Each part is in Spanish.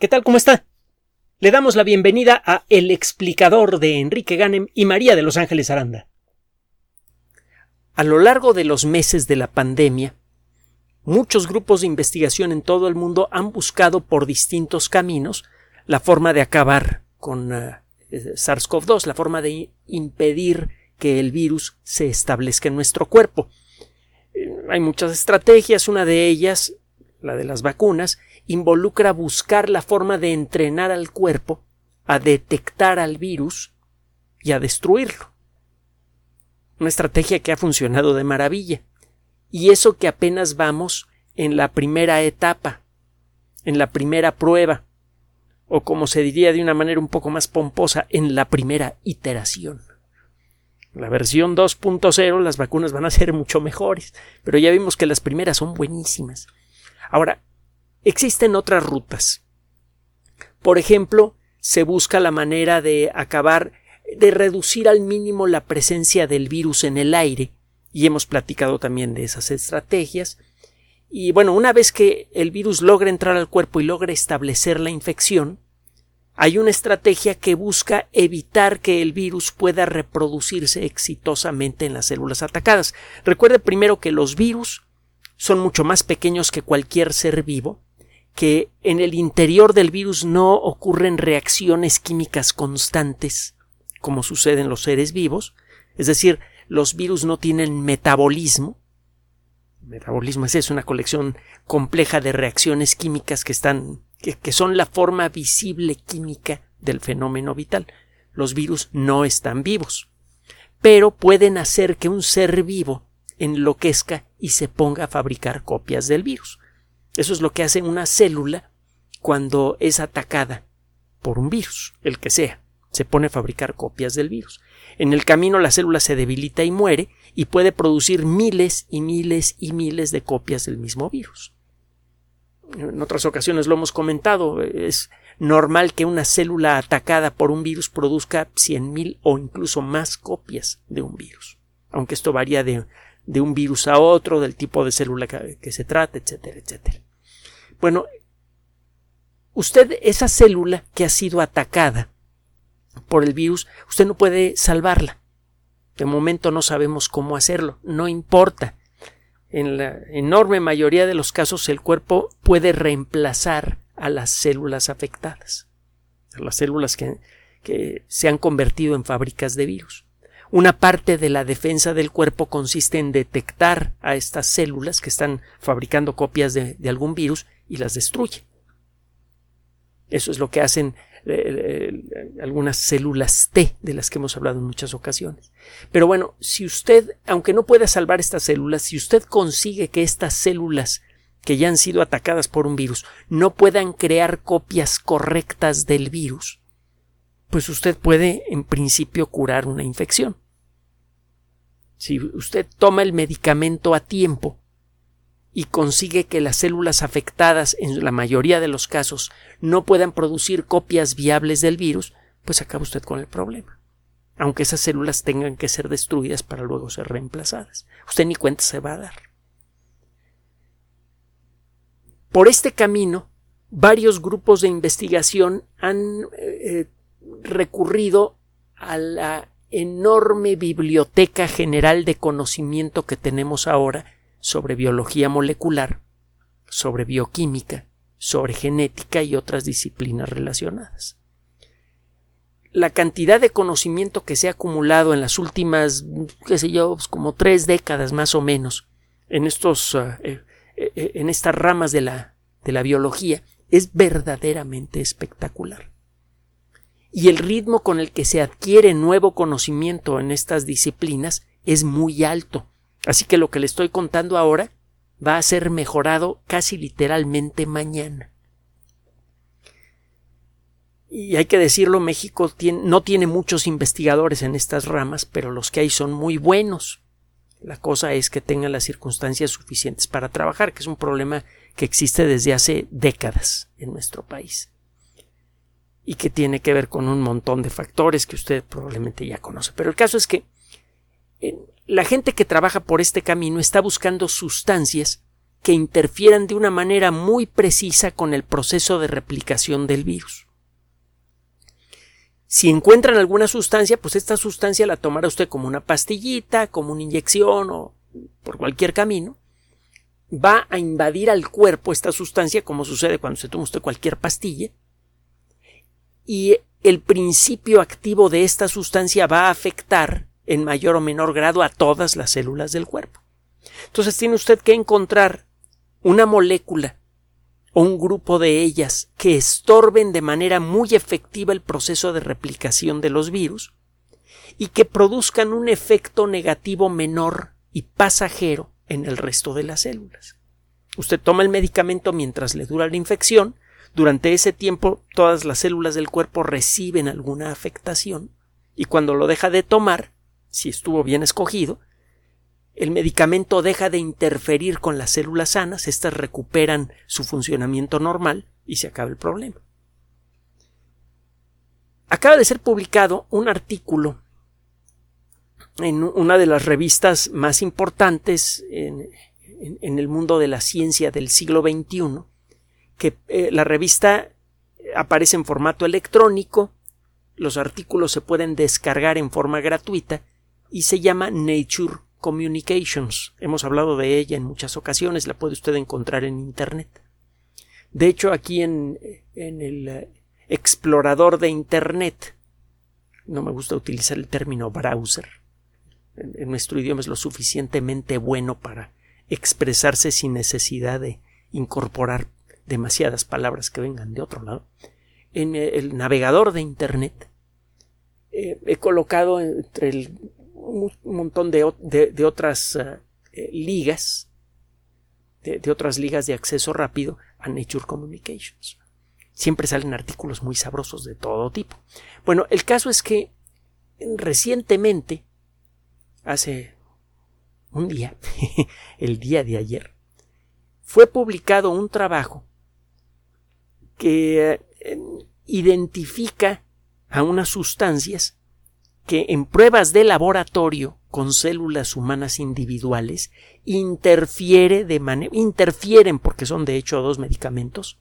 ¿Qué tal? ¿Cómo está? Le damos la bienvenida a El explicador de Enrique Ganem y María de Los Ángeles Aranda. A lo largo de los meses de la pandemia, muchos grupos de investigación en todo el mundo han buscado por distintos caminos la forma de acabar con uh, SARS-CoV-2, la forma de impedir que el virus se establezca en nuestro cuerpo. Eh, hay muchas estrategias, una de ellas, la de las vacunas, involucra buscar la forma de entrenar al cuerpo a detectar al virus y a destruirlo. Una estrategia que ha funcionado de maravilla. Y eso que apenas vamos en la primera etapa, en la primera prueba, o como se diría de una manera un poco más pomposa, en la primera iteración. La versión 2.0 las vacunas van a ser mucho mejores, pero ya vimos que las primeras son buenísimas. Ahora, Existen otras rutas. Por ejemplo, se busca la manera de acabar, de reducir al mínimo la presencia del virus en el aire, y hemos platicado también de esas estrategias. Y bueno, una vez que el virus logra entrar al cuerpo y logra establecer la infección, hay una estrategia que busca evitar que el virus pueda reproducirse exitosamente en las células atacadas. Recuerde primero que los virus son mucho más pequeños que cualquier ser vivo que en el interior del virus no ocurren reacciones químicas constantes, como sucede en los seres vivos, es decir, los virus no tienen metabolismo. metabolismo es una colección compleja de reacciones químicas que están que, que son la forma visible química del fenómeno vital. Los virus no están vivos, pero pueden hacer que un ser vivo enloquezca y se ponga a fabricar copias del virus. Eso es lo que hace una célula cuando es atacada por un virus, el que sea. Se pone a fabricar copias del virus. En el camino la célula se debilita y muere y puede producir miles y miles y miles de copias del mismo virus. En otras ocasiones lo hemos comentado, es normal que una célula atacada por un virus produzca cien mil o incluso más copias de un virus, aunque esto varía de, de un virus a otro, del tipo de célula que, que se trata, etcétera, etcétera. Bueno, usted, esa célula que ha sido atacada por el virus, usted no puede salvarla. De momento no sabemos cómo hacerlo, no importa. En la enorme mayoría de los casos el cuerpo puede reemplazar a las células afectadas, a las células que, se han convertido en fábricas de virus. Una parte de la defensa del cuerpo consiste en detectar a estas células que están fabricando copias de, de algún virus y las destruye. Eso es lo que hacen eh, eh, algunas células T de las que hemos hablado en muchas ocasiones. Pero bueno, si usted, aunque no pueda salvar estas células, si usted consigue que estas células que ya han sido atacadas por un virus no puedan crear copias correctas del virus, pues usted puede en principio curar una infección. Si usted toma el medicamento a tiempo, y consigue que las células afectadas en la mayoría de los casos no puedan producir copias viables del virus, pues acaba usted con el problema. Aunque esas células tengan que ser destruidas para luego ser reemplazadas. Usted ni cuenta se va a dar. Por este camino, varios grupos de investigación han eh, recurrido a la enorme biblioteca general de conocimiento que tenemos ahora sobre biología molecular, sobre bioquímica, sobre genética y otras disciplinas relacionadas. La cantidad de conocimiento que se ha acumulado en las últimas, qué sé yo, pues como tres décadas más o menos, en estos, uh, eh, eh, en estas ramas de la, de la biología, es verdaderamente espectacular. Y el ritmo con el que se adquiere nuevo conocimiento en estas disciplinas es muy alto. Así que lo que le estoy contando ahora va a ser mejorado casi literalmente mañana. Y hay que decirlo, México no tiene muchos investigadores en estas ramas, pero los que hay son muy buenos. La cosa es que tengan las circunstancias suficientes para trabajar, que es un problema que existe desde hace décadas en nuestro país y que tiene que ver con un montón de factores que usted probablemente ya conoce. Pero el caso es que la gente que trabaja por este camino está buscando sustancias que interfieran de una manera muy precisa con el proceso de replicación del virus. Si encuentran alguna sustancia, pues esta sustancia la tomará usted como una pastillita, como una inyección o por cualquier camino. Va a invadir al cuerpo esta sustancia, como sucede cuando se toma usted cualquier pastilla. Y el principio activo de esta sustancia va a afectar en mayor o menor grado a todas las células del cuerpo. Entonces tiene usted que encontrar una molécula o un grupo de ellas que estorben de manera muy efectiva el proceso de replicación de los virus y que produzcan un efecto negativo menor y pasajero en el resto de las células. Usted toma el medicamento mientras le dura la infección, durante ese tiempo todas las células del cuerpo reciben alguna afectación y cuando lo deja de tomar, si estuvo bien escogido, el medicamento deja de interferir con las células sanas, éstas recuperan su funcionamiento normal y se acaba el problema. Acaba de ser publicado un artículo en una de las revistas más importantes en, el mundo de la ciencia del siglo XXI, que eh, la revista aparece en formato electrónico, los artículos se pueden descargar en forma gratuita y se llama Nature Communications. Hemos hablado de ella en muchas ocasiones, la puede usted encontrar en Internet. De hecho, aquí en, el eh, explorador de Internet, no me gusta utilizar el término browser, en, nuestro idioma es lo suficientemente bueno para expresarse sin necesidad de incorporar demasiadas palabras que vengan de otro lado. En el navegador de Internet eh, he colocado entre el un montón de, otras eh, eh, ligas, de, otras ligas de acceso rápido a Nature Communications. Siempre salen artículos muy sabrosos de todo tipo. Bueno, el caso es que recientemente, hace un día, el día de ayer, fue publicado un trabajo que eh, identifica a unas sustancias que en pruebas de laboratorio con células humanas individuales interfiere de interfieren porque son de hecho dos medicamentos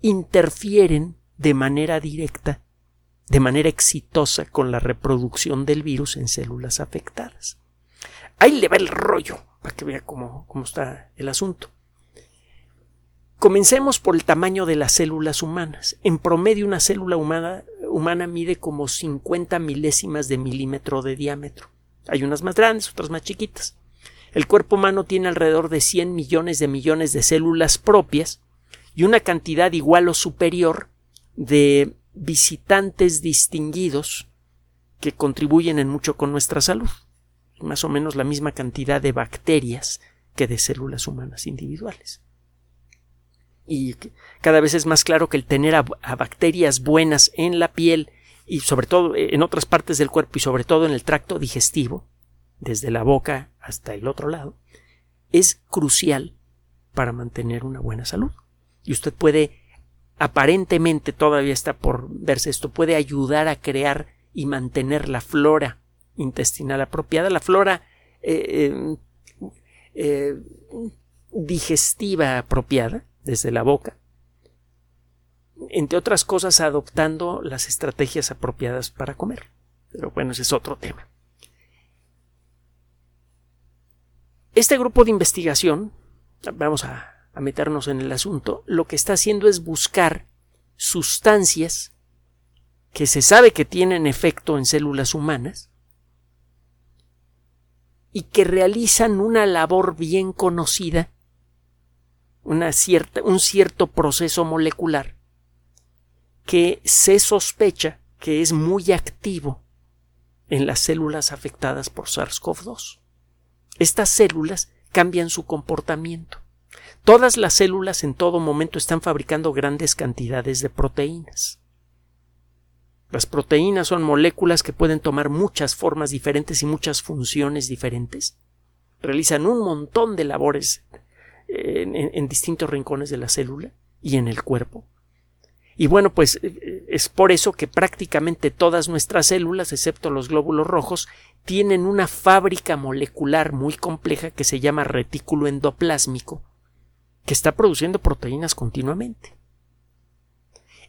interfieren de manera directa de manera exitosa con la reproducción del virus en células afectadas. Ahí le va el rollo para que vea cómo, cómo está el asunto. Comencemos por el tamaño de las células humanas. En promedio, una célula humana humana mide como 50 milésimas de milímetro de diámetro. Hay unas más grandes, otras más chiquitas. El cuerpo humano tiene alrededor de 100 millones de millones de células propias y una cantidad igual o superior de visitantes distinguidos que contribuyen en mucho con nuestra salud. Más o menos la misma cantidad de bacterias que de células humanas individuales y cada vez es más claro que el tener a, bacterias buenas en la piel y sobre todo eh, en otras partes del cuerpo y sobre todo en el tracto digestivo, desde la boca hasta el otro lado, es crucial para mantener una buena salud. Y usted puede, aparentemente todavía está por verse esto, puede ayudar a crear y mantener la flora intestinal apropiada, la flora eh, eh, digestiva apropiada, desde la boca, entre otras cosas adoptando las estrategias apropiadas para comer. Pero bueno, ese es otro tema. Este grupo de investigación, vamos a, meternos en el asunto, lo que está haciendo es buscar sustancias que se sabe que tienen efecto en células humanas y que realizan una labor bien conocida una cierta, un cierto proceso molecular que se sospecha que es muy activo en las células afectadas por SARS-CoV-2. Estas células cambian su comportamiento. Todas las células en todo momento están fabricando grandes cantidades de proteínas. Las proteínas son moléculas que pueden tomar muchas formas diferentes y muchas funciones diferentes. Realizan un montón de labores en, distintos rincones de la célula y en el cuerpo. Y bueno, pues eh, es por eso que prácticamente todas nuestras células, excepto los glóbulos rojos, tienen una fábrica molecular muy compleja que se llama retículo endoplásmico que está produciendo proteínas continuamente.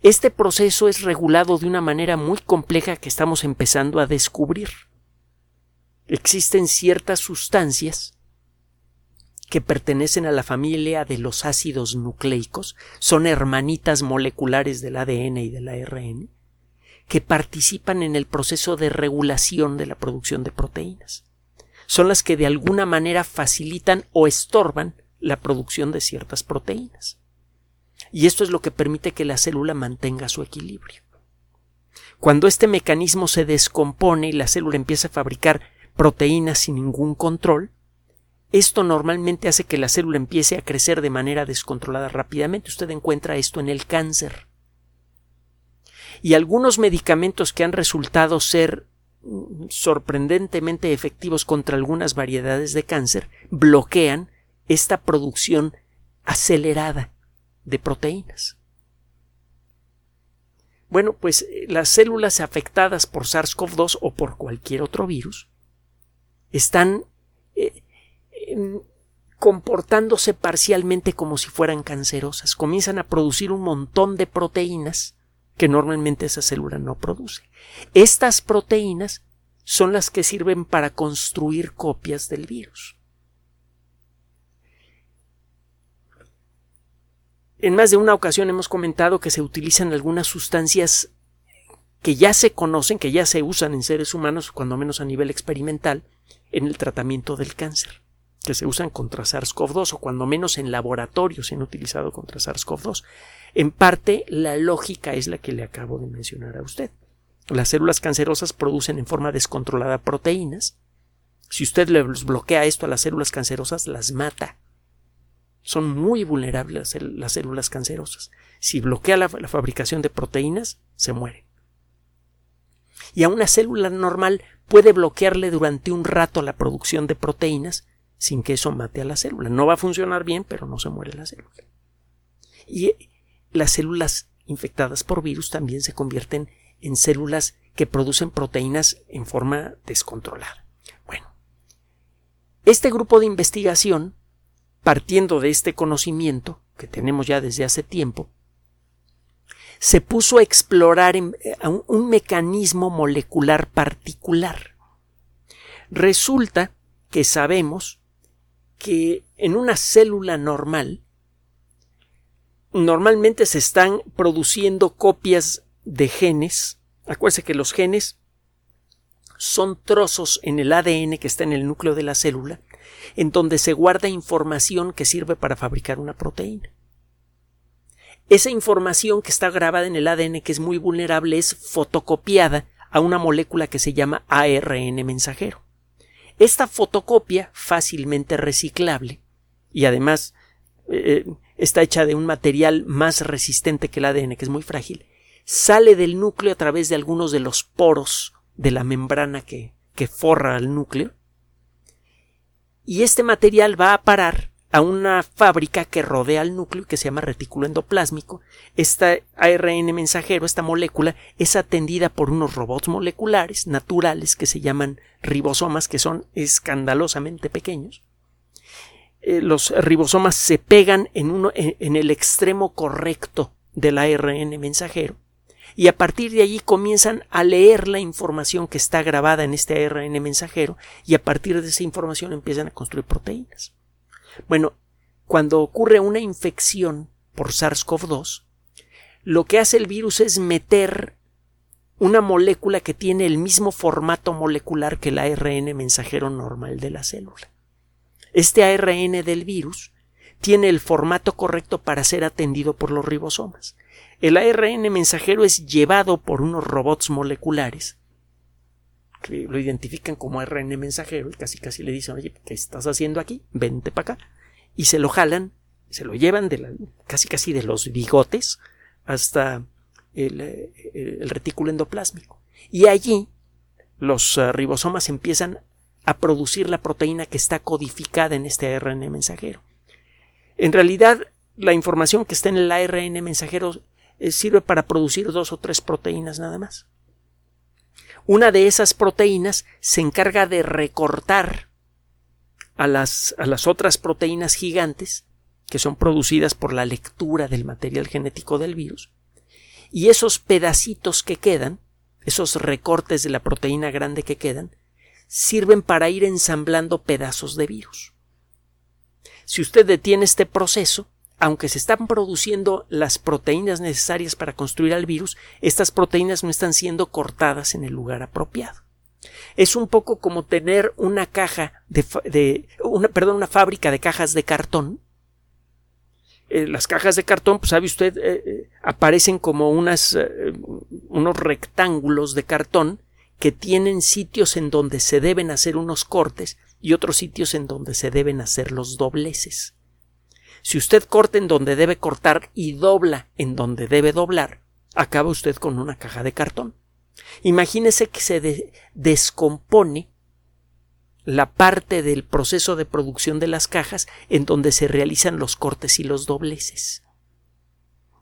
Este proceso es regulado de una manera muy compleja que estamos empezando a descubrir. Existen ciertas sustancias que pertenecen a la familia de los ácidos nucleicos, son hermanitas moleculares del ADN y del ARN, que participan en el proceso de regulación de la producción de proteínas. Son las que de alguna manera facilitan o estorban la producción de ciertas proteínas. Y esto es lo que permite que la célula mantenga su equilibrio. Cuando este mecanismo se descompone y la célula empieza a fabricar proteínas sin ningún control, esto normalmente hace que la célula empiece a crecer de manera descontrolada rápidamente. Usted encuentra esto en el cáncer. Y algunos medicamentos que han resultado ser mm, sorprendentemente efectivos contra algunas variedades de cáncer bloquean esta producción acelerada de proteínas. Bueno, pues eh, las células afectadas por SARS-CoV-2 o por cualquier otro virus están eh, comportándose parcialmente como si fueran cancerosas. Comienzan a producir un montón de proteínas que normalmente esa célula no produce. Estas proteínas son las que sirven para construir copias del virus. En más de una ocasión hemos comentado que se utilizan algunas sustancias que ya se conocen, que ya se usan en seres humanos, cuando menos a nivel experimental, en el tratamiento del cáncer, que se usan contra SARS-CoV-2 o cuando menos en laboratorio se han utilizado contra SARS-CoV-2. En parte, la lógica es la que le acabo de mencionar a usted. Las células cancerosas producen en forma descontrolada proteínas. Si usted le bloquea esto a las células cancerosas, las mata son muy vulnerables las células cancerosas. Si bloquea la, fabricación de proteínas, se muere. Y a una célula normal puede bloquearle durante un rato la producción de proteínas sin que eso mate a la célula. No va a funcionar bien, pero no se muere la célula. Y las células infectadas por virus también se convierten en células que producen proteínas en forma descontrolada. Bueno, este grupo de investigación partiendo de este conocimiento que tenemos ya desde hace tiempo, se puso a explorar eh, un mecanismo molecular particular. Resulta que sabemos que en una célula normal normalmente se están produciendo copias de genes. Acuérdense que los genes son trozos en el ADN que está en el núcleo de la célula en donde se guarda información que sirve para fabricar una proteína. Esa información que está grabada en el ADN, que es muy vulnerable, es fotocopiada a una molécula que se llama ARN mensajero. Esta fotocopia, fácilmente reciclable, y además eh, está hecha de un material más resistente que el ADN, que es muy frágil, sale del núcleo a través de algunos de los poros de la membrana que, que forra al núcleo y este material va a parar a una fábrica que rodea el núcleo que se llama retículo endoplásmico. Esta ARN mensajero, esta molécula, es atendida por unos robots moleculares naturales que se llaman ribosomas, que son escandalosamente pequeños. Eh, los ribosomas se pegan en, uno, en el extremo correcto del ARN mensajero y a partir de allí comienzan a leer la información que está grabada en este ARN mensajero y a partir de esa información empiezan a construir proteínas. Bueno, cuando ocurre una infección por SARS-CoV-2, lo que hace el virus es meter una molécula que tiene el mismo formato molecular que el ARN mensajero normal de la célula. Este ARN del virus tiene el formato correcto para ser atendido por los ribosomas. El ARN mensajero es llevado por unos robots moleculares que lo identifican como ARN mensajero y casi casi le dicen, oye, ¿qué estás haciendo aquí? Vente para acá. Y se lo jalan, se lo llevan de la, casi casi de los bigotes hasta el, el retículo endoplásmico. Y allí los uh, ribosomas empiezan a producir la proteína que está codificada en este ARN mensajero. En realidad, la información que está en el ARN mensajero eh, sirve para producir dos o tres proteínas nada más. Una de esas proteínas se encarga de recortar a las, a las otras proteínas gigantes que son producidas por la lectura del material genético del virus, y esos pedacitos que quedan, esos recortes de la proteína grande que quedan, sirven para ir ensamblando pedazos de virus. Si usted detiene este proceso, aunque se están produciendo las proteínas necesarias para construir al virus, estas proteínas no están siendo cortadas en el lugar apropiado. Es un poco como tener una caja de, una, perdón, una fábrica de cajas de cartón. Eh, las cajas de cartón, pues sabe usted, eh, eh, aparecen como unas, unos rectángulos de cartón que tienen sitios en donde se deben hacer unos cortes y otros sitios en donde se deben hacer los dobleces. Si usted corta en donde debe cortar y dobla en donde debe doblar, acaba usted con una caja de cartón. Imagínese que se descompone la parte del proceso de producción de las cajas en donde se realizan los cortes y los dobleces.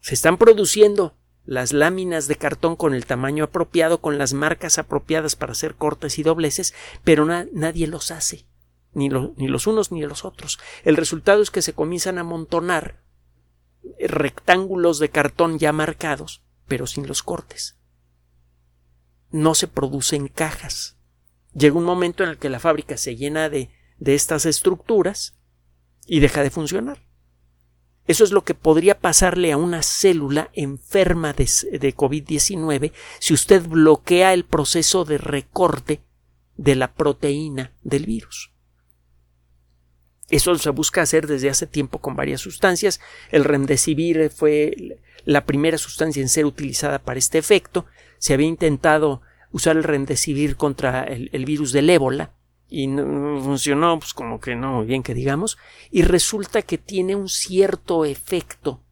Se están produciendo las láminas de cartón con el tamaño apropiado, con las marcas apropiadas para hacer cortes y dobleces, pero nadie los hace, ni, ni los unos ni los otros. El resultado es que se comienzan a amontonar rectángulos de cartón ya marcados, pero sin los cortes. No se producen cajas. Llega un momento en el que la fábrica se llena de, de estas estructuras y deja de funcionar. Eso es lo que podría pasarle a una célula enferma de, COVID-19 si usted bloquea el proceso de recorte de la proteína del virus. Eso se busca hacer desde hace tiempo con varias sustancias. El remdesivir fue la primera sustancia en ser utilizada para este efecto. Se había intentado usar el remdesivir contra el, virus del ébola, y no funcionó, pues como que no muy bien que digamos, y resulta que tiene un cierto efecto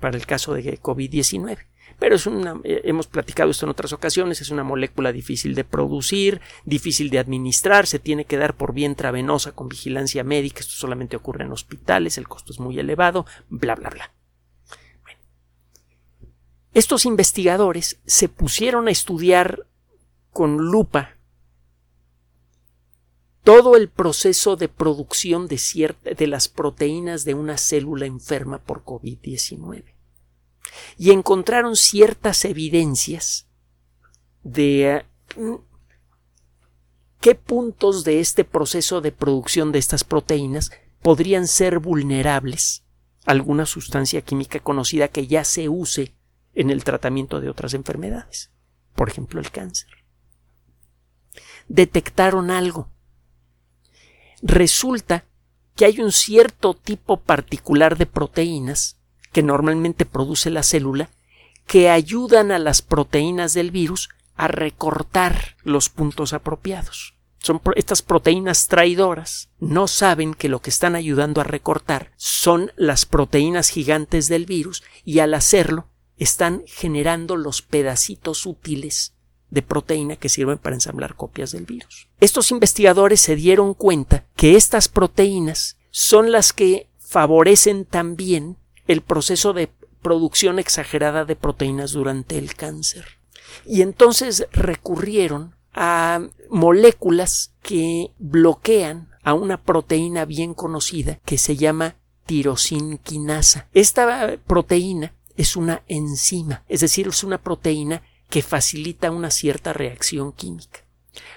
para el caso de COVID-19. Pero es una, eh, hemos platicado esto en otras ocasiones, es una molécula difícil de producir, difícil de administrar, se tiene que dar por vía intravenosa con vigilancia médica, esto solamente ocurre en hospitales, el costo es muy elevado, bla, bla, bla. Estos investigadores se pusieron a estudiar con lupa todo el proceso de producción de, de las proteínas de una célula enferma por COVID-19. Y encontraron ciertas evidencias de mm, qué puntos de este proceso de producción de estas proteínas podrían ser vulnerables a alguna sustancia química conocida que ya se use en el tratamiento de otras enfermedades, por ejemplo el cáncer. Detectaron algo resulta que hay un cierto tipo particular de proteínas que normalmente produce la célula que ayudan a las proteínas del virus a recortar los puntos apropiados. Son estas proteínas traidoras no saben que lo que están ayudando a recortar son las proteínas gigantes del virus y al hacerlo están generando los pedacitos útiles de proteína que sirven para ensamblar copias del virus. Estos investigadores se dieron cuenta que estas proteínas son las que favorecen también el proceso de producción exagerada de proteínas durante el cáncer. Y entonces recurrieron a moléculas que bloquean a una proteína bien conocida que se llama tirosinquinasa. Esta proteína es una enzima, es decir, es una proteína que facilita una cierta reacción química.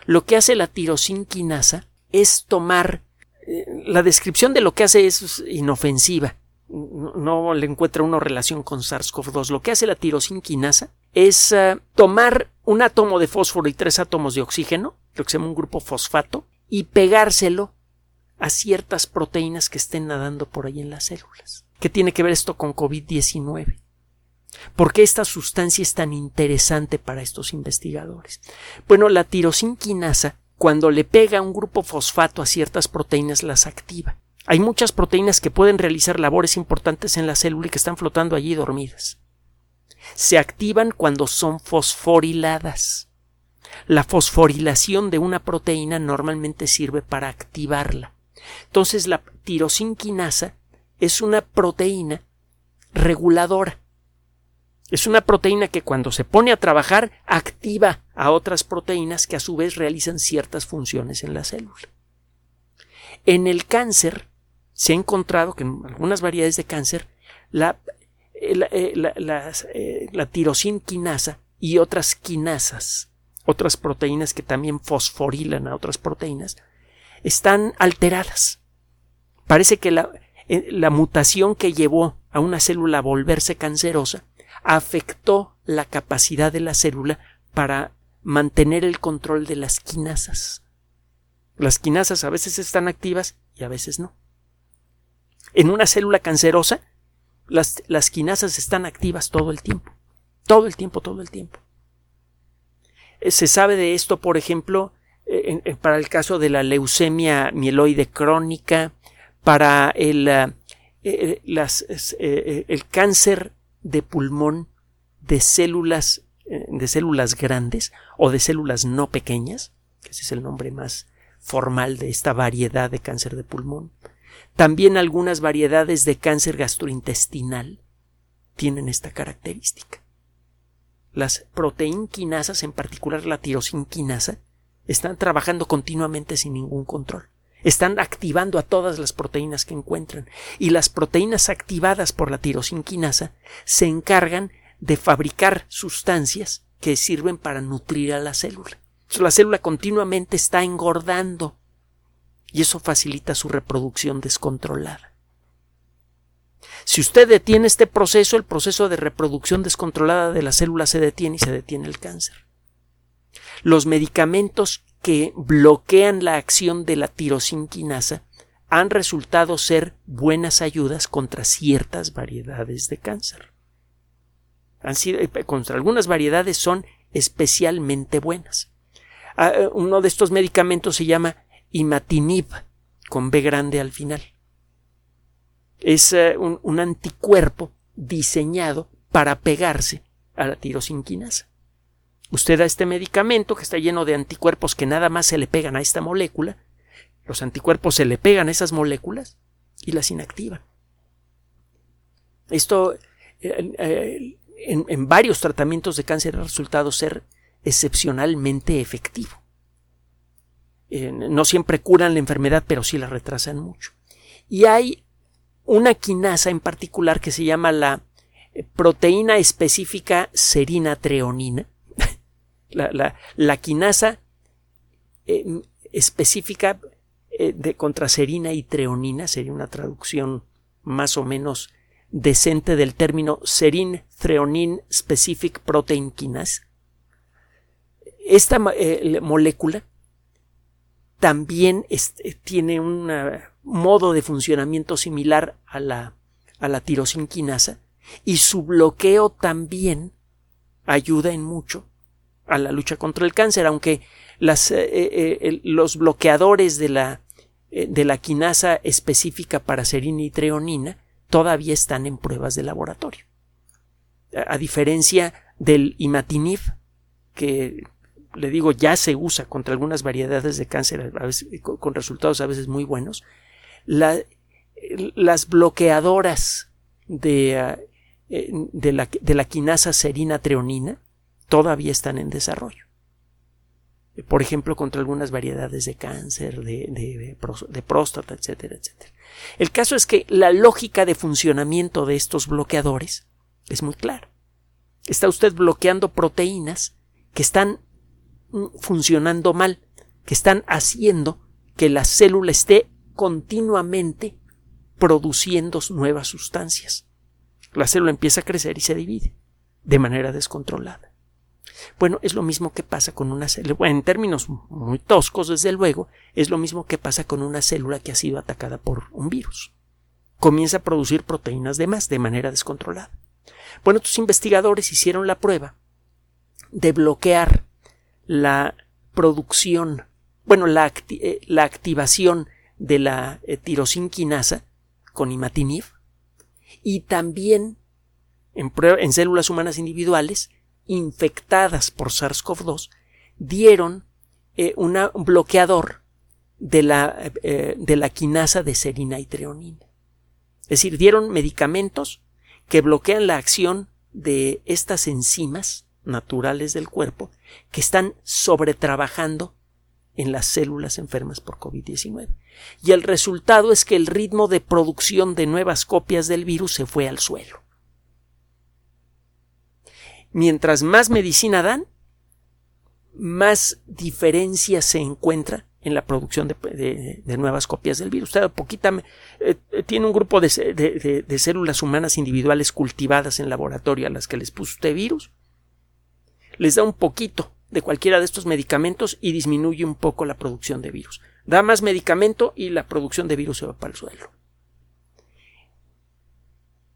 Lo que hace la tirosinquinasa es tomar eh, la descripción de lo que hace es inofensiva. No, le encuentra una relación con SARS-CoV-2. Lo que hace la tirosinquinasa es eh, tomar un átomo de fósforo y tres átomos de oxígeno, lo que se llama un grupo fosfato, y pegárselo a ciertas proteínas que estén nadando por ahí en las células. ¿Qué tiene que ver esto con COVID-19? ¿Por qué esta sustancia es tan interesante para estos investigadores? Bueno, la tirosinquinasa, cuando le pega un grupo fosfato a ciertas proteínas, las activa. Hay muchas proteínas que pueden realizar labores importantes en la célula y que están flotando allí dormidas. Se activan cuando son fosforiladas. La fosforilación de una proteína normalmente sirve para activarla. Entonces la tirosinquinasa es una proteína reguladora es una proteína que cuando se pone a trabajar activa a otras proteínas que a su vez realizan ciertas funciones en la célula. En el cáncer se ha encontrado que en algunas variedades de cáncer la, eh, la, eh, eh, la tirosinquinasa y otras quinasas, otras proteínas que también fosforilan a otras proteínas, están alteradas. Parece que la, la mutación que llevó a una célula a volverse cancerosa afectó la capacidad de la célula para mantener el control de las quinasas. Las quinasas a veces están activas y a veces no. En una célula cancerosa, las, las quinasas están activas todo el tiempo. Todo el tiempo, todo el tiempo. Eh, se sabe de esto, por ejemplo, eh, para el caso de la leucemia mieloide crónica, para el, eh, el cáncer de pulmón de células de células grandes o de células no pequeñas, que ese es el nombre más formal de esta variedad de cáncer de pulmón. También algunas variedades de cáncer gastrointestinal tienen esta característica. Las proteinquinasas, en particular la tirosinquinasa, están trabajando continuamente sin ningún control. Están activando a todas las proteínas que encuentran y las proteínas activadas por la tirosinquinasa se encargan de fabricar sustancias que sirven para nutrir a la célula. la célula continuamente está engordando y eso facilita su reproducción descontrolada. Si usted detiene este proceso, el proceso de reproducción descontrolada de la célula se detiene y se detiene el cáncer. Los medicamentos que bloquean la acción de la tirosinquinasa han resultado ser buenas ayudas contra ciertas variedades de cáncer. Han sido, eh, contra algunas variedades son especialmente buenas. Ah, eh, uno de estos medicamentos se llama imatinib, con B grande al final es eh, un, anticuerpo diseñado para pegarse a la tirosinquinasa. Usted da este medicamento que está lleno de anticuerpos que nada más se le pegan a esta molécula, los anticuerpos se le pegan a esas moléculas y las inactivan. Esto eh, eh, en, varios tratamientos de cáncer ha resultado ser excepcionalmente efectivo. No siempre curan la enfermedad, pero sí la retrasan mucho. Y hay una quinasa en particular que se llama la eh, proteína específica serina treonina. la, la, quinasa em, específica eh, de contra serina y treonina sería una traducción más o menos decente del término serin treonin specific protein kinase. Esta eh, molécula también tiene una modo de funcionamiento similar a la, a la tirosinquinasa y su bloqueo también ayuda en mucho a la lucha contra el cáncer, aunque eh, eh, eh, los bloqueadores de la, de la quinasa específica para serina y treonina todavía están en pruebas de laboratorio. A, diferencia del imatinib, que le digo ya se usa contra algunas variedades de cáncer con resultados a veces muy buenos, las bloqueadoras de, eh, de, la, de la quinasa serina treonina todavía están en desarrollo. Por ejemplo, contra algunas variedades de cáncer, de, de, de próstata, etcétera, etcétera. El caso es que la lógica de funcionamiento de estos bloqueadores es muy clara. Está usted bloqueando proteínas que están funcionando mal, que están haciendo que la célula esté continuamente produciendo nuevas sustancias. La célula empieza a crecer y se divide de manera descontrolada. Bueno, es lo mismo que pasa con una célula, en términos muy toscos, desde luego, es lo mismo que pasa con una célula que ha sido atacada por un virus. Comienza a producir proteínas de más de manera descontrolada. Bueno, estos investigadores hicieron la prueba de bloquear la producción, bueno, la, eh, la activación de la eh, tirosinquinasa con imatinib y también en, células humanas individuales infectadas por SARS-CoV-2 dieron eh, un bloqueador de la, eh, de la quinasa de serina y treonina. Es decir, dieron medicamentos que bloquean la acción de estas enzimas naturales del cuerpo que están sobretrabajando en las células enfermas por COVID-19. Y el resultado es que el ritmo de producción de nuevas copias del virus se fue al suelo. Mientras más medicina dan, más diferencia se encuentra en la producción de, nuevas copias del virus. poquita, eh, eh, tiene un grupo de, células humanas individuales cultivadas en laboratorio a las que les puso usted virus. Les da un poquito de cualquiera de estos medicamentos y disminuye un poco la producción de virus. Da más medicamento y la producción de virus se va para el suelo.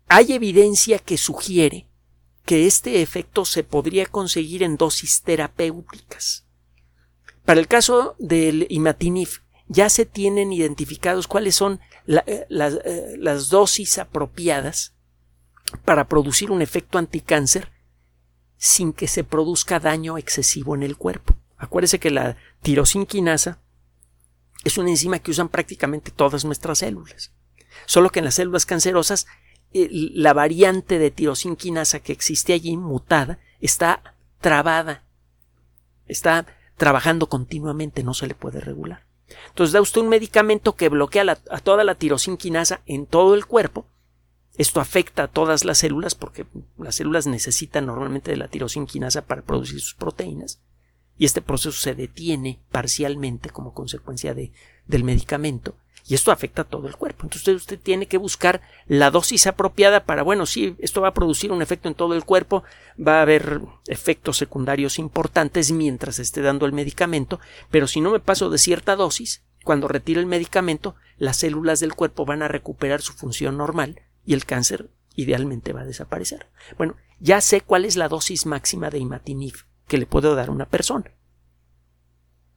Hay evidencia que sugiere que este efecto se podría conseguir en dosis terapéuticas. Para el caso del imatinib, ya se tienen identificados cuáles son eh, eh, las dosis apropiadas para producir un efecto anticáncer sin que se produzca daño excesivo en el cuerpo. Acuérdese que la tirosinquinasa es una enzima que usan prácticamente todas nuestras células. Solo que en las células cancerosas la variante de tirosinquinasa que existe allí mutada está trabada, está trabajando continuamente, no se le puede regular. Entonces da usted un medicamento que bloquea a toda la tirosinquinasa en todo el cuerpo. Esto afecta a todas las células porque las células necesitan normalmente de la tirosinquinasa para producir sus proteínas y este proceso se detiene parcialmente como consecuencia de, del medicamento y esto afecta a todo el cuerpo. Entonces usted, tiene que buscar la dosis apropiada para, bueno, sí, esto va a producir un efecto en todo el cuerpo, va a haber efectos secundarios importantes mientras esté dando el medicamento, pero si no me paso de cierta dosis, cuando retire el medicamento, las células del cuerpo van a recuperar su función normal y el cáncer idealmente va a desaparecer. Bueno, ya sé cuál es la dosis máxima de imatinib que le puedo dar a una persona.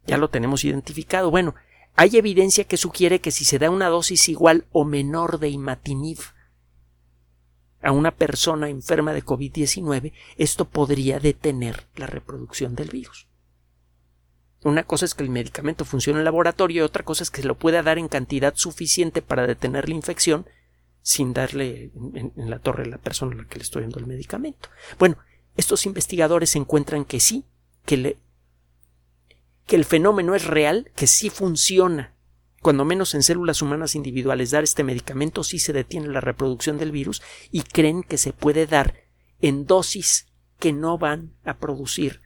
Ya lo tenemos identificado. Bueno, hay evidencia que sugiere que si se da una dosis igual o menor de imatinib a una persona enferma de COVID-19, esto podría detener la reproducción del virus. Una cosa es que el medicamento funcione en laboratorio y otra cosa es que se lo pueda dar en cantidad suficiente para detener la infección sin darle en, la torre a la persona a la que le estoy dando el medicamento. Bueno, estos investigadores encuentran que sí, que el fenómeno es real, que sí funciona. Cuando menos en células humanas individuales dar este medicamento sí se detiene la reproducción del virus y creen que se puede dar en dosis que no van a producir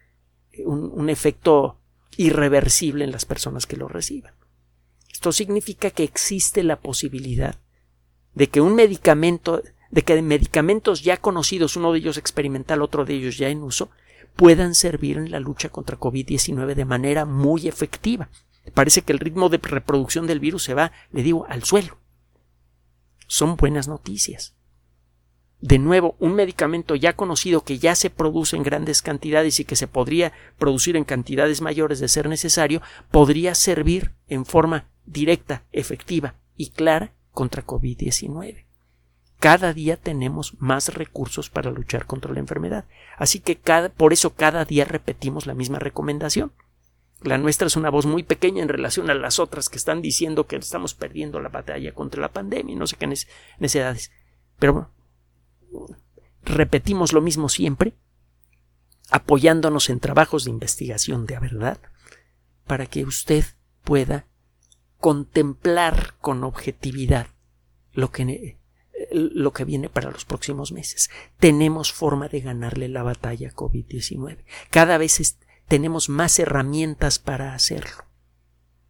un, un efecto irreversible en las personas que lo reciban. Esto significa que existe la posibilidad de que un medicamento, de que medicamentos ya conocidos, uno de ellos experimental, otro de ellos ya en uso, puedan servir en la lucha contra COVID-19 de manera muy efectiva. Parece que el ritmo de reproducción del virus se va, le digo, al suelo. Son buenas noticias. De nuevo, un medicamento ya conocido que ya se produce en grandes cantidades y que se podría producir en cantidades mayores de ser necesario, podría servir en forma directa, efectiva y clara contra COVID-19. Cada día tenemos más recursos para luchar contra la enfermedad. Así que por eso cada día repetimos la misma recomendación. La nuestra es una voz muy pequeña en relación a las otras que están diciendo que estamos perdiendo la batalla contra la pandemia y no sé qué necesidades. Pero repetimos lo mismo siempre, apoyándonos en trabajos de investigación de verdad, para que usted pueda contemplar con objetividad lo que lo que viene para los próximos meses. Tenemos forma de ganarle la batalla COVID-19. Cada vez tenemos más herramientas para hacerlo.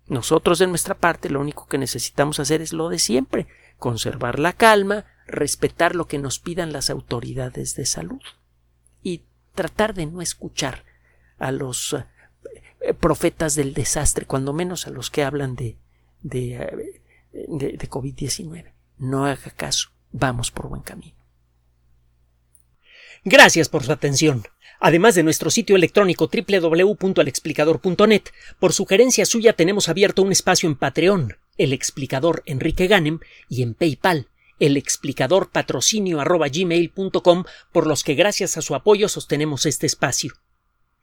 Nosotros de nuestra parte lo único que necesitamos hacer es lo de siempre, conservar la calma, respetar lo que nos pidan las autoridades de salud y tratar de no escuchar a los eh, profetas del desastre, cuando menos a los que hablan de, de, eh, de, de COVID-19. No haga caso vamos por buen camino. Gracias por su atención. Además de nuestro sitio electrónico www.alexplicador.net, por sugerencia suya tenemos abierto un espacio en Patreon, el explicador Enrique Ganem, y en PayPal, el explicador patrocinio por los que gracias a su apoyo sostenemos este espacio.